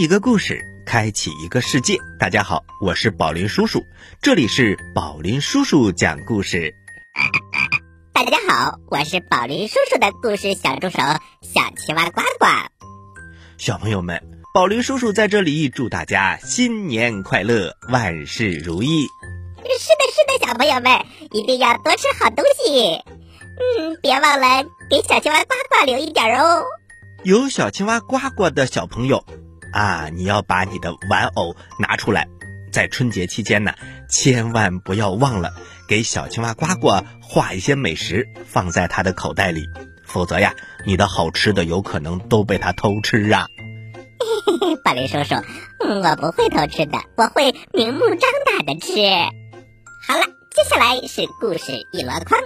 一个故事，开启一个世界。大家好，我是宝林叔叔，这里是宝林叔叔讲故事。大家好，我是宝林叔叔的故事小助手小青蛙呱呱。小朋友们，宝林叔叔在这里祝大家新年快乐，万事如意。是的，是的，小朋友们一定要多吃好东西。嗯，别忘了给小青蛙呱呱留一点哦。有小青蛙呱呱的小朋友啊，你要把你的玩偶拿出来，在春节期间呢，千万不要忘了给小青蛙呱呱画一些美食放在它的口袋里，否则呀，你的好吃的有可能都被它偷吃啊。嘿嘿嘿，宝林叔叔，我不会偷吃的，我会明目张胆的吃。好了，接下来是故事一箩筐，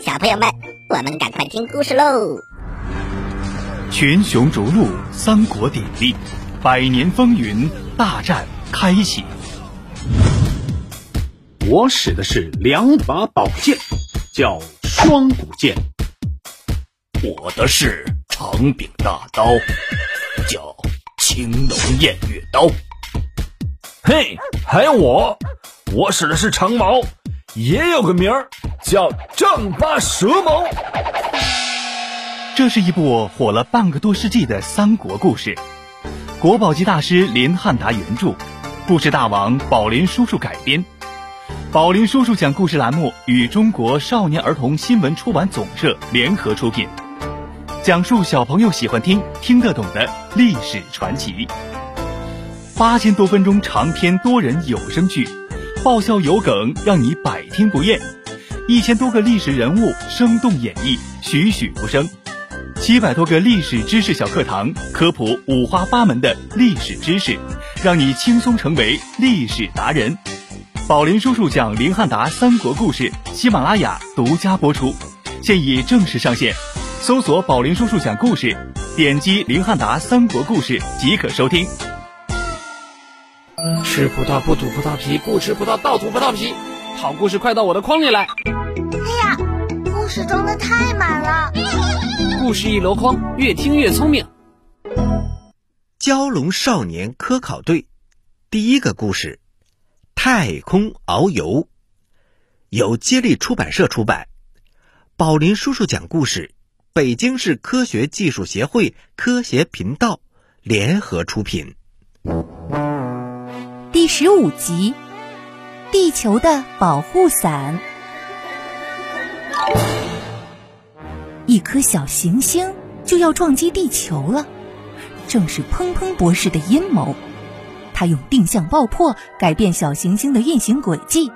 小朋友们，我们赶快听故事喽。群雄逐鹿，三国鼎立，百年风云大战开启。我使的是两把宝剑，叫双股剑；我的是长柄大刀，叫青龙偃月刀。嘿，还有我，我使的是长矛，也有个名儿叫丈八蛇矛。这是一部火了半个多世纪的三国故事，国宝级大师林汉达原著，故事大王宝林叔叔改编。宝林叔叔讲故事栏目与中国少年儿童新闻出版总社联合出品，讲述小朋友喜欢听、听得懂的历史传奇。八千多分钟长篇多人有声剧，爆笑有梗，让你百听不厌。一千多个历史人物生动演绎，栩栩如生。七百多个历史知识小课堂，科普五花八门的历史知识，让你轻松成为历史达人。宝林叔叔讲林汉达三国故事，喜马拉雅独家播出，现已正式上线。搜索“宝林叔叔讲故事”，点击林汉达三国故事即可收听。吃葡萄不吐葡萄皮，不吃葡萄倒吐葡萄皮。好故事快到我的筐里来！哎呀，故事中的太。故事一箩筐，越听越聪明。蛟龙少年科考队，第一个故事：太空遨游，由接力出版社出版。宝林叔叔讲故事，北京市科学技术协会科协频道联合出品。第十五集：地球的保护伞。一颗小行星就要撞击地球了，正是砰砰博士的阴谋。他用定向爆破改变小行星的运行轨迹。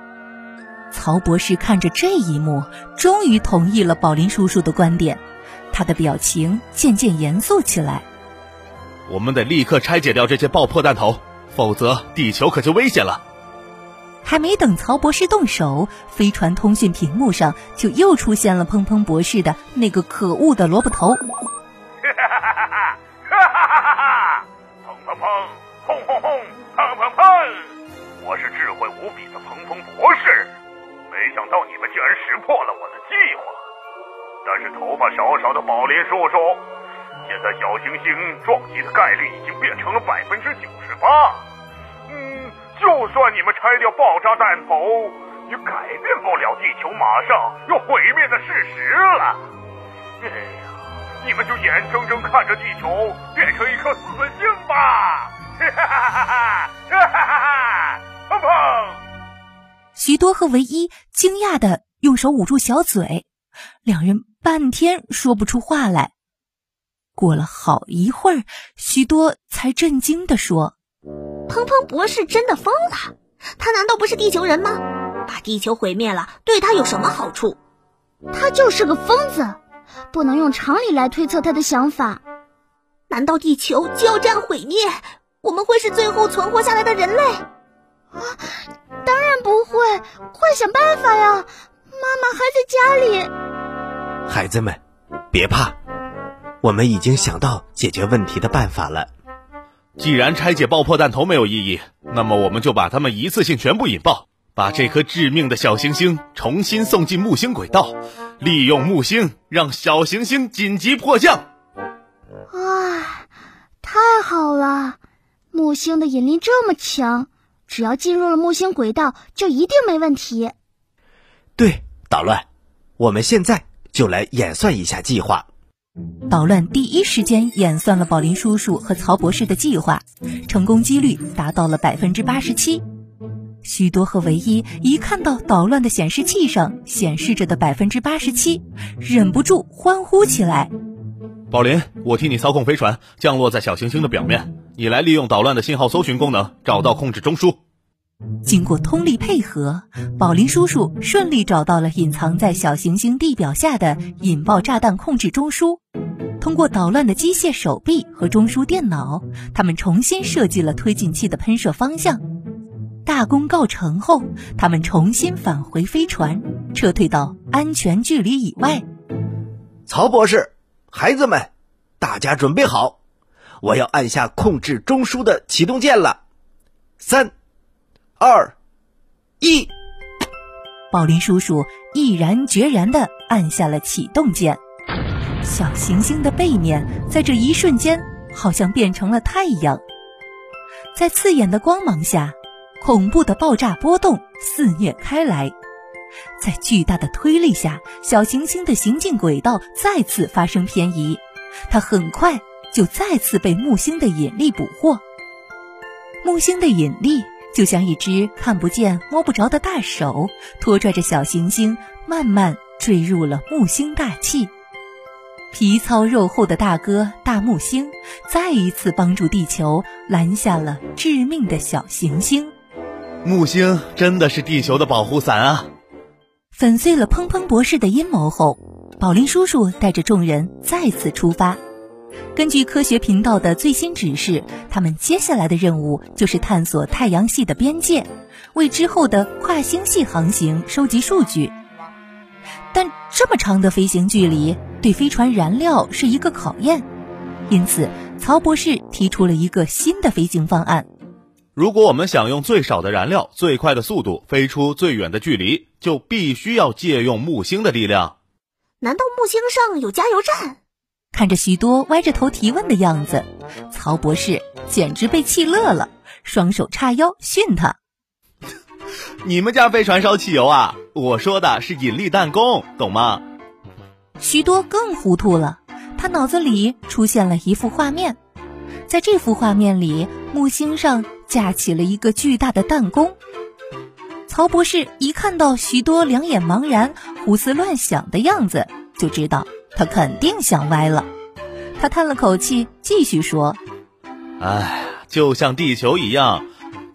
曹博士看着这一幕，终于同意了宝林叔叔的观点。他的表情渐渐严肃起来。我们得立刻拆解掉这些爆破弹头，否则地球可就危险了。还没等曹博士动手，飞船通讯屏幕上就又出现了砰砰博士的那个可恶的萝卜头。哈哈哈哈哈！哈哈哈哈哈！砰砰砰！轰轰轰！砰砰砰！我是智慧无比的砰砰博士，没想到你们竟然识破了我的计划。但是头发少少的宝林叔叔，现在小行星撞击的概率已经变成了百分之九十八。就算你们拆掉爆炸弹头，也改变不了地球马上要毁灭的事实了。哎呀，你们就眼睁睁看着地球变成一颗死星吧！哈哈哈哈哈！哈哈哈哈！砰砰！许多和唯一惊讶的用手捂住小嘴，两人半天说不出话来。过了好一会儿，许多才震惊的说。砰砰博士真的疯了？他难道不是地球人吗？把地球毁灭了，对他有什么好处？他就是个疯子，不能用常理来推测他的想法。难道地球就要这样毁灭？我们会是最后存活下来的人类？啊，当然不会！快想办法呀！妈妈还在家里。孩子们，别怕，我们已经想到解决问题的办法了。既然拆解爆破弹头没有意义，那么我们就把它们一次性全部引爆，把这颗致命的小行星重新送进木星轨道，利用木星让小行星紧急迫降。啊，太好了！木星的引力这么强，只要进入了木星轨道，就一定没问题。对，捣乱，我们现在就来演算一下计划。捣乱第一时间演算了宝林叔叔和曹博士的计划，成功几率达到了百分之八十七。许多和唯一一看到捣乱的显示器上显示着的百分之八十七，忍不住欢呼起来。宝林，我替你操控飞船降落在小行星的表面，你来利用捣乱的信号搜寻功能找到控制中枢。经过通力配合，宝林叔叔顺利找到了隐藏在小行星地表下的引爆炸弹控制中枢。通过捣乱的机械手臂和中枢电脑，他们重新设计了推进器的喷射方向。大功告成后，他们重新返回飞船，撤退到安全距离以外。曹博士，孩子们，大家准备好，我要按下控制中枢的启动键了。三、二、一，宝林叔叔毅然决然地按下了启动键。小行星的背面在这一瞬间好像变成了太阳，在刺眼的光芒下，恐怖的爆炸波动肆虐开来。在巨大的推力下，小行星的行进轨道再次发生偏移，它很快就再次被木星的引力捕获。木星的引力就像一只看不见摸不着的大手，拖拽着小行星慢慢坠入了木星大气。皮糙肉厚的大哥大木星再一次帮助地球拦下了致命的小行星。木星真的是地球的保护伞啊！粉碎了砰砰博士的阴谋后，宝林叔叔带着众人再次出发。根据科学频道的最新指示，他们接下来的任务就是探索太阳系的边界，为之后的跨星系航行收集数据。但这么长的飞行距离对飞船燃料是一个考验，因此曹博士提出了一个新的飞行方案。如果我们想用最少的燃料、最快的速度飞出最远的距离，就必须要借用木星的力量。难道木星上有加油站？看着许多歪着头提问的样子，曹博士简直被气乐了，双手叉腰训他：“ 你们家飞船烧汽油啊？我说的是引力弹弓，懂吗？”许多更糊涂了，他脑子里出现了一幅画面，在这幅画面里，木星上。架起了一个巨大的弹弓。曹博士一看到许多两眼茫然、胡思乱想的样子，就知道他肯定想歪了。他叹了口气，继续说：“哎，就像地球一样，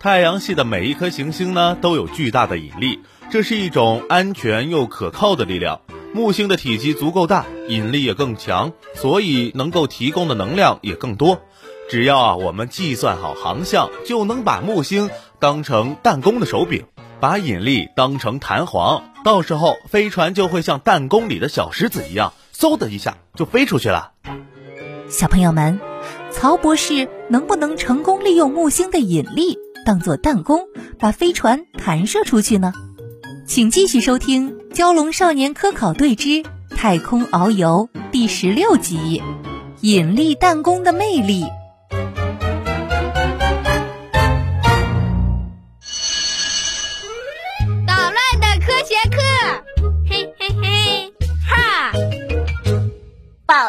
太阳系的每一颗行星呢，都有巨大的引力，这是一种安全又可靠的力量。木星的体积足够大，引力也更强，所以能够提供的能量也更多。”只要啊，我们计算好航向，就能把木星当成弹弓的手柄，把引力当成弹簧，到时候飞船就会像弹弓里的小石子一样，嗖的一下就飞出去了。小朋友们，曹博士能不能成功利用木星的引力当做弹弓，把飞船弹射出去呢？请继续收听《蛟龙少年科考队之太空遨游》第十六集《引力弹弓的魅力》。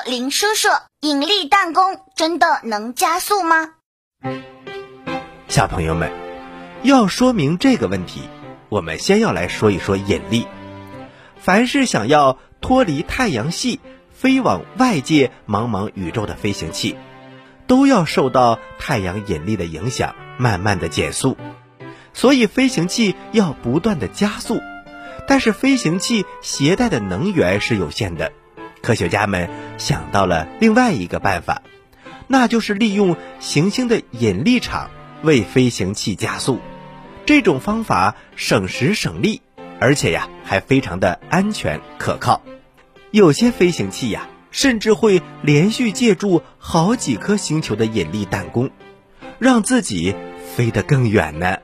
林叔叔，引力弹弓真的能加速吗？小朋友们，要说明这个问题，我们先要来说一说引力。凡是想要脱离太阳系，飞往外界茫茫宇宙的飞行器，都要受到太阳引力的影响，慢慢的减速。所以飞行器要不断的加速，但是飞行器携带的能源是有限的。科学家们想到了另外一个办法，那就是利用行星的引力场为飞行器加速。这种方法省时省力，而且呀还非常的安全可靠。有些飞行器呀，甚至会连续借助好几颗星球的引力弹弓，让自己飞得更远呢。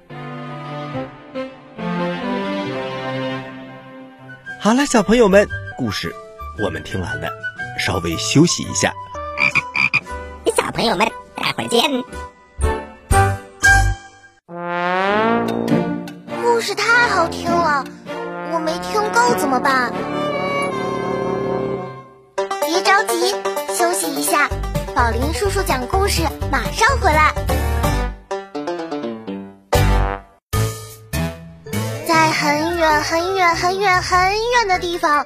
好了，小朋友们，故事。我们听完了，稍微休息一下，小朋友们，待会儿见。故事太好听了，我没听够怎么办？别着急，休息一下，宝林叔叔讲故事，马上回来。在很远很远很远很远的地方。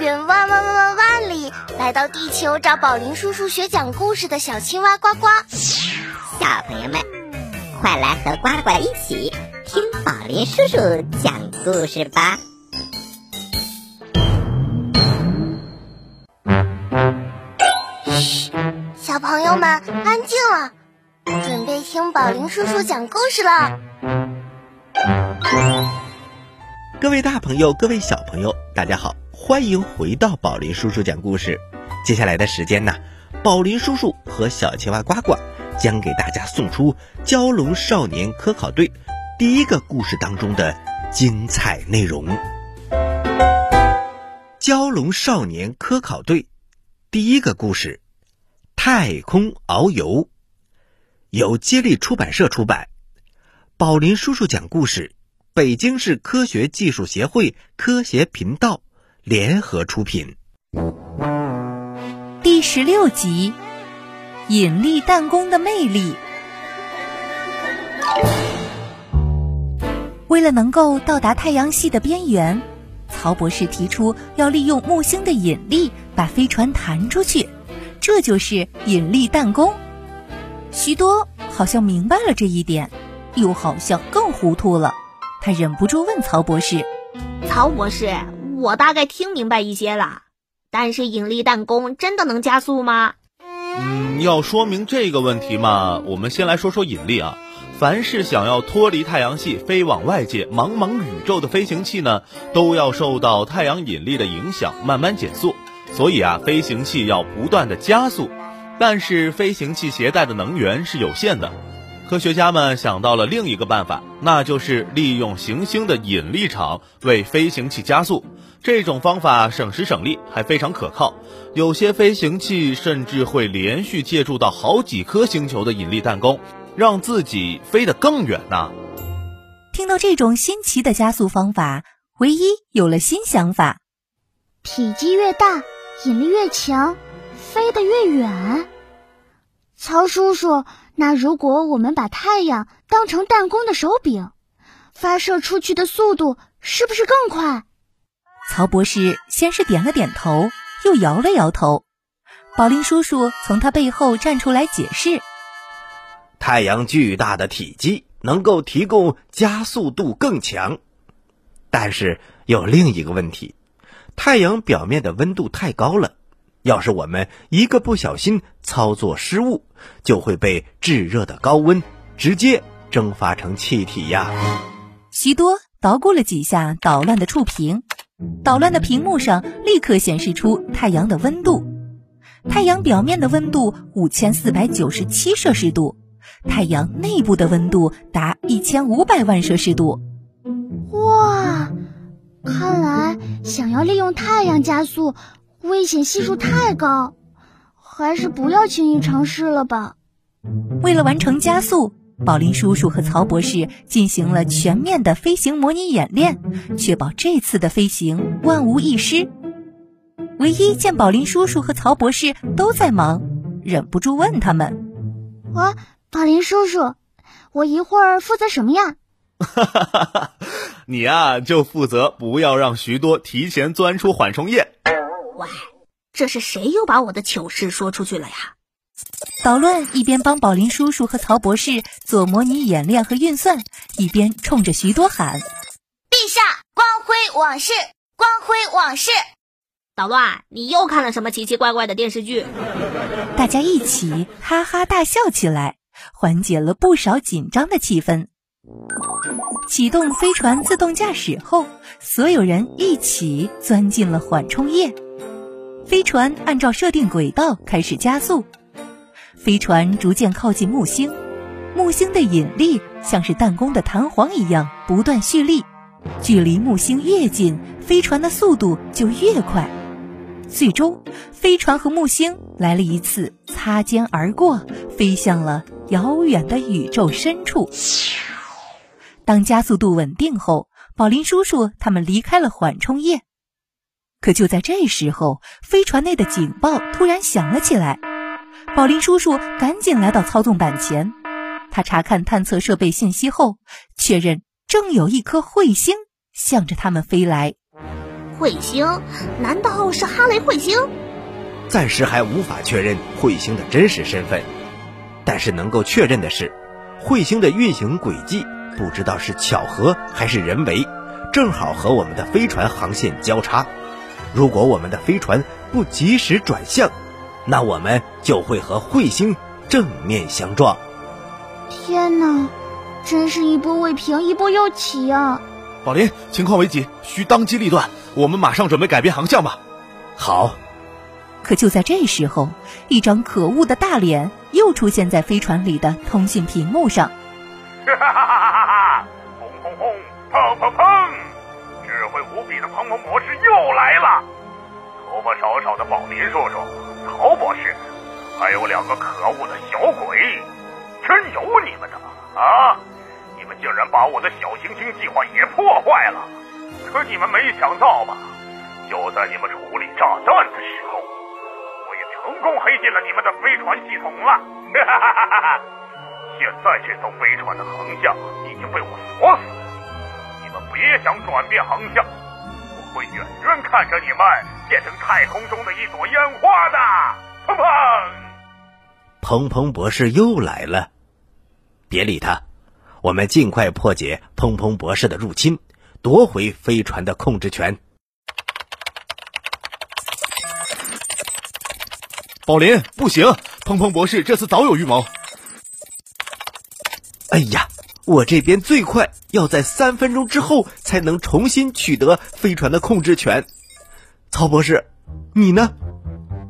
远万万万万万里来到地球找宝林叔叔学讲故事的小青蛙呱呱。小朋友们，快来和呱呱一起听宝林叔叔讲故事吧！嘘，小朋友们安静了，准备听宝林叔叔讲故事了。各位大朋友，各位小朋友，大家好，欢迎回到宝林叔叔讲故事。接下来的时间呢，宝林叔叔和小青蛙呱呱将给大家送出蛟龙少年科考队第一个故事当中的精彩内容。蛟龙少年科考队第一个故事：太空遨游，由接力出版社出版。宝林叔叔讲故事，北京市科学技术协会科协频道联合出品。第十六集。引力弹弓的魅力。为了能够到达太阳系的边缘，曹博士提出要利用木星的引力把飞船弹出去，这就是引力弹弓。许多好像明白了这一点，又好像更糊涂了。他忍不住问曹博士：“曹博士，我大概听明白一些了，但是引力弹弓真的能加速吗？”嗯，要说明这个问题嘛，我们先来说说引力啊。凡是想要脱离太阳系飞往外界茫茫宇宙的飞行器呢，都要受到太阳引力的影响，慢慢减速。所以啊，飞行器要不断的加速。但是飞行器携带的能源是有限的，科学家们想到了另一个办法，那就是利用行星的引力场为飞行器加速。这种方法省时省力，还非常可靠。有些飞行器甚至会连续借助到好几颗星球的引力弹弓，让自己飞得更远呢。听到这种新奇的加速方法，唯一有了新想法：体积越大，引力越强，飞得越远。曹叔叔，那如果我们把太阳当成弹弓的手柄，发射出去的速度是不是更快？曹博士先是点了点头。又摇了摇头，宝林叔叔从他背后站出来解释：“太阳巨大的体积能够提供加速度更强，但是有另一个问题，太阳表面的温度太高了，要是我们一个不小心操作失误，就会被炙热的高温直接蒸发成气体呀。”许多捣鼓了几下捣乱的触屏。捣乱的屏幕上立刻显示出太阳的温度，太阳表面的温度五千四百九十七摄氏度，太阳内部的温度达一千五百万摄氏度。哇，看来想要利用太阳加速，危险系数太高，还是不要轻易尝试了吧。为了完成加速。宝林叔叔和曹博士进行了全面的飞行模拟演练，确保这次的飞行万无一失。唯一见宝林叔叔和曹博士都在忙，忍不住问他们：“啊，宝林叔叔，我一会儿负责什么呀？”“哈哈哈哈你呀就负责不要让徐多提前钻出缓冲液。”“喂，这是谁又把我的糗事说出去了呀？”捣乱一边帮宝林叔叔和曹博士做模拟演练和运算，一边冲着徐多喊：“陛下，光辉往事，光辉往事！”捣乱，你又看了什么奇奇怪怪的电视剧？大家一起哈哈大笑起来，缓解了不少紧张的气氛。启动飞船自动驾驶后，所有人一起钻进了缓冲液。飞船按照设定轨道开始加速。飞船逐渐靠近木星，木星的引力像是弹弓的弹簧一样不断蓄力。距离木星越近，飞船的速度就越快。最终，飞船和木星来了一次擦肩而过，飞向了遥远的宇宙深处。当加速度稳定后，宝林叔叔他们离开了缓冲液。可就在这时候，飞船内的警报突然响了起来。宝林叔叔赶紧来到操纵板前，他查看探测设备信息后，确认正有一颗彗星向着他们飞来。彗星？难道是哈雷彗星？暂时还无法确认彗星的真实身份，但是能够确认的是，彗星的运行轨迹不知道是巧合还是人为，正好和我们的飞船航线交叉。如果我们的飞船不及时转向，那我们就会和彗星正面相撞。天哪，真是一波未平，一波又起啊！宝林，情况危急，需当机立断。我们马上准备改变航向吧。好。可就在这时候，一张可恶的大脸又出现在飞船里的通信屏幕上。哈哈哈哈哈！轰轰轰！砰砰砰！智慧无比的砰砰博士又来了。头发少少的宝林叔叔，曹博士，还有两个可恶的小鬼，真有你们的啊！你们竟然把我的小行星计划也破坏了。可你们没想到吧？就在你们处理炸弹的时候，我也成功黑进了你们的飞船系统了。哈哈哈哈哈！现在这艘飞船的航向已经被我锁死，你们别想转变航向，会远远看着你们变成太空中的一朵烟花的。砰砰！砰砰博士又来了，别理他，我们尽快破解砰砰博士的入侵。夺回飞船的控制权。宝林，不行！砰砰博士这次早有预谋。哎呀，我这边最快要在三分钟之后才能重新取得飞船的控制权。曹博士，你呢？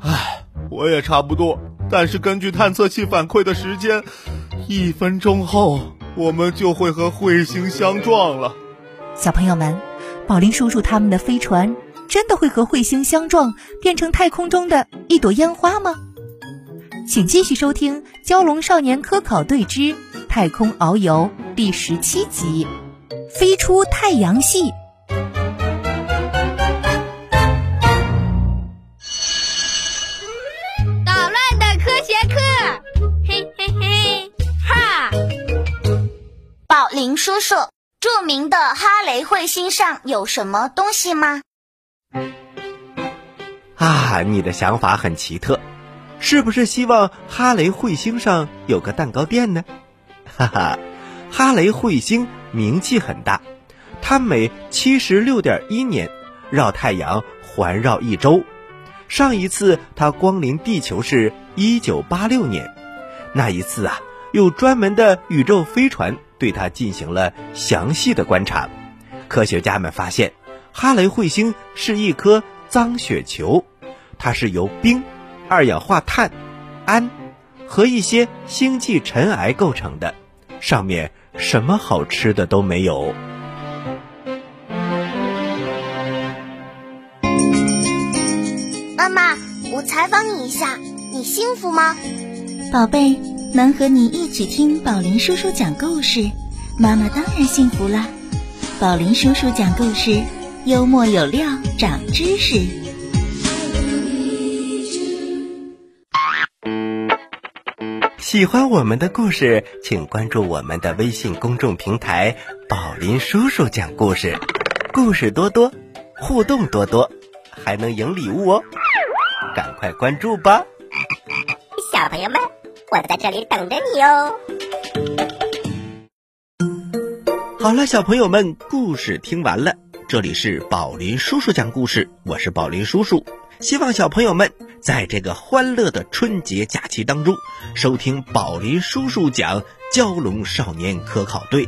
唉，我也差不多。但是根据探测器反馈的时间，一分钟后我们就会和彗星相撞了。小朋友们，宝林叔叔他们的飞船真的会和彗星相撞，变成太空中的一朵烟花吗？请继续收听《蛟龙少年科考队之太空遨游》第十七集《飞出太阳系》。捣乱的科学课，嘿嘿嘿，哈！宝林叔叔。著名的哈雷彗星上有什么东西吗？啊，你的想法很奇特，是不是希望哈雷彗星上有个蛋糕店呢？哈哈，哈雷彗星名气很大，它每七十六点一年绕太阳环绕一周。上一次它光临地球是一九八六年，那一次啊，有专门的宇宙飞船。对它进行了详细的观察，科学家们发现，哈雷彗星是一颗脏雪球，它是由冰、二氧化碳、氨和一些星际尘埃构成的，上面什么好吃的都没有。妈妈，我采访你一下，你幸福吗？宝贝。能和你一起听宝林叔叔讲故事，妈妈当然幸福了。宝林叔叔讲故事，幽默有料，长知识。喜欢我们的故事，请关注我们的微信公众平台“宝林叔叔讲故事”，故事多多，互动多多，还能赢礼物哦！赶快关注吧，小朋友们。我在这里等着你哦。好了，小朋友们，故事听完了。这里是宝林叔叔讲故事，我是宝林叔叔。希望小朋友们在这个欢乐的春节假期当中，收听宝林叔叔讲《蛟龙少年科考队》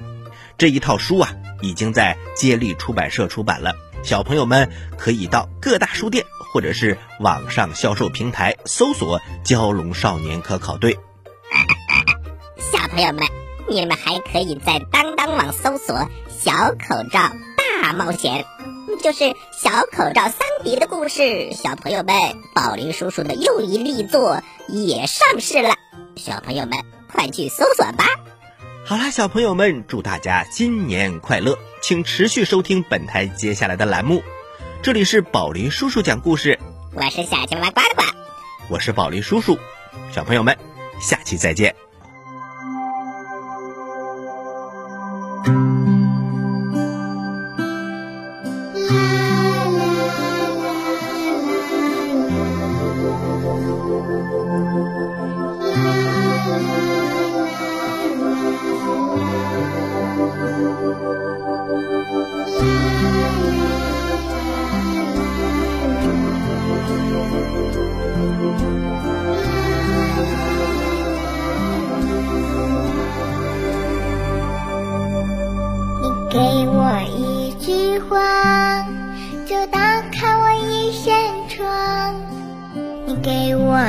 这一套书啊，已经在接力出版社出版了。小朋友们可以到各大书店或者是网上销售平台搜索“蛟龙少年科考队”。小朋友们，你们还可以在当当网搜索“小口罩大冒险”，就是小口罩桑迪的故事。小朋友们，宝林叔叔的又一力作也上市了，小朋友们快去搜索吧。好啦，小朋友们，祝大家新年快乐！请持续收听本台接下来的栏目。这里是宝林叔叔讲故事，我是小青蛙呱呱，我是宝林叔叔。小朋友们，下期再见。给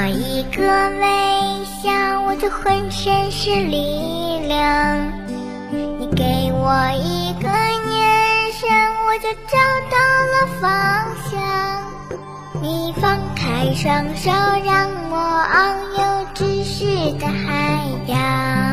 一个微笑，我就浑身是力量；你给我一个眼神，我就找到了方向。你放开双手，让我遨游知识的海洋。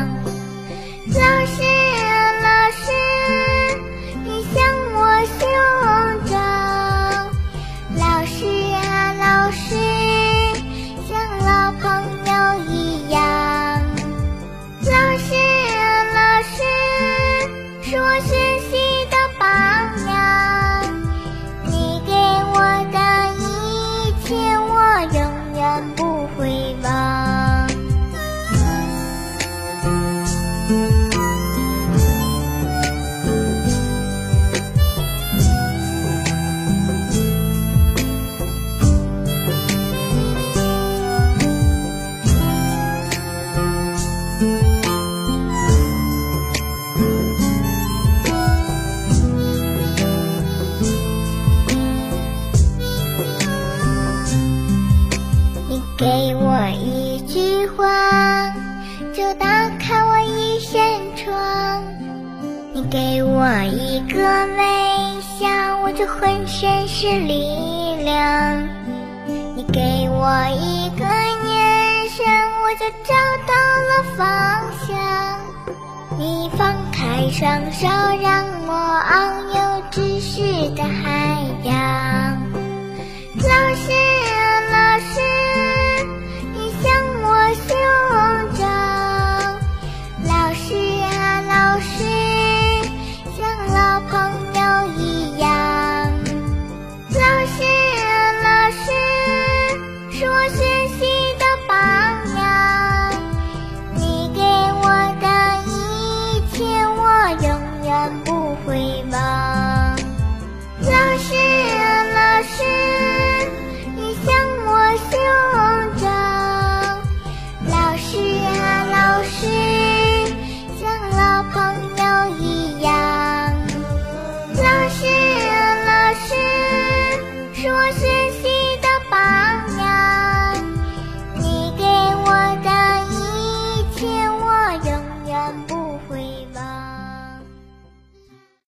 给我一个微笑，我就浑身是力量；你给我一个眼神，我就找到了方向。你放开双手，让我遨游知识的海洋。老师啊，老师。你向我胸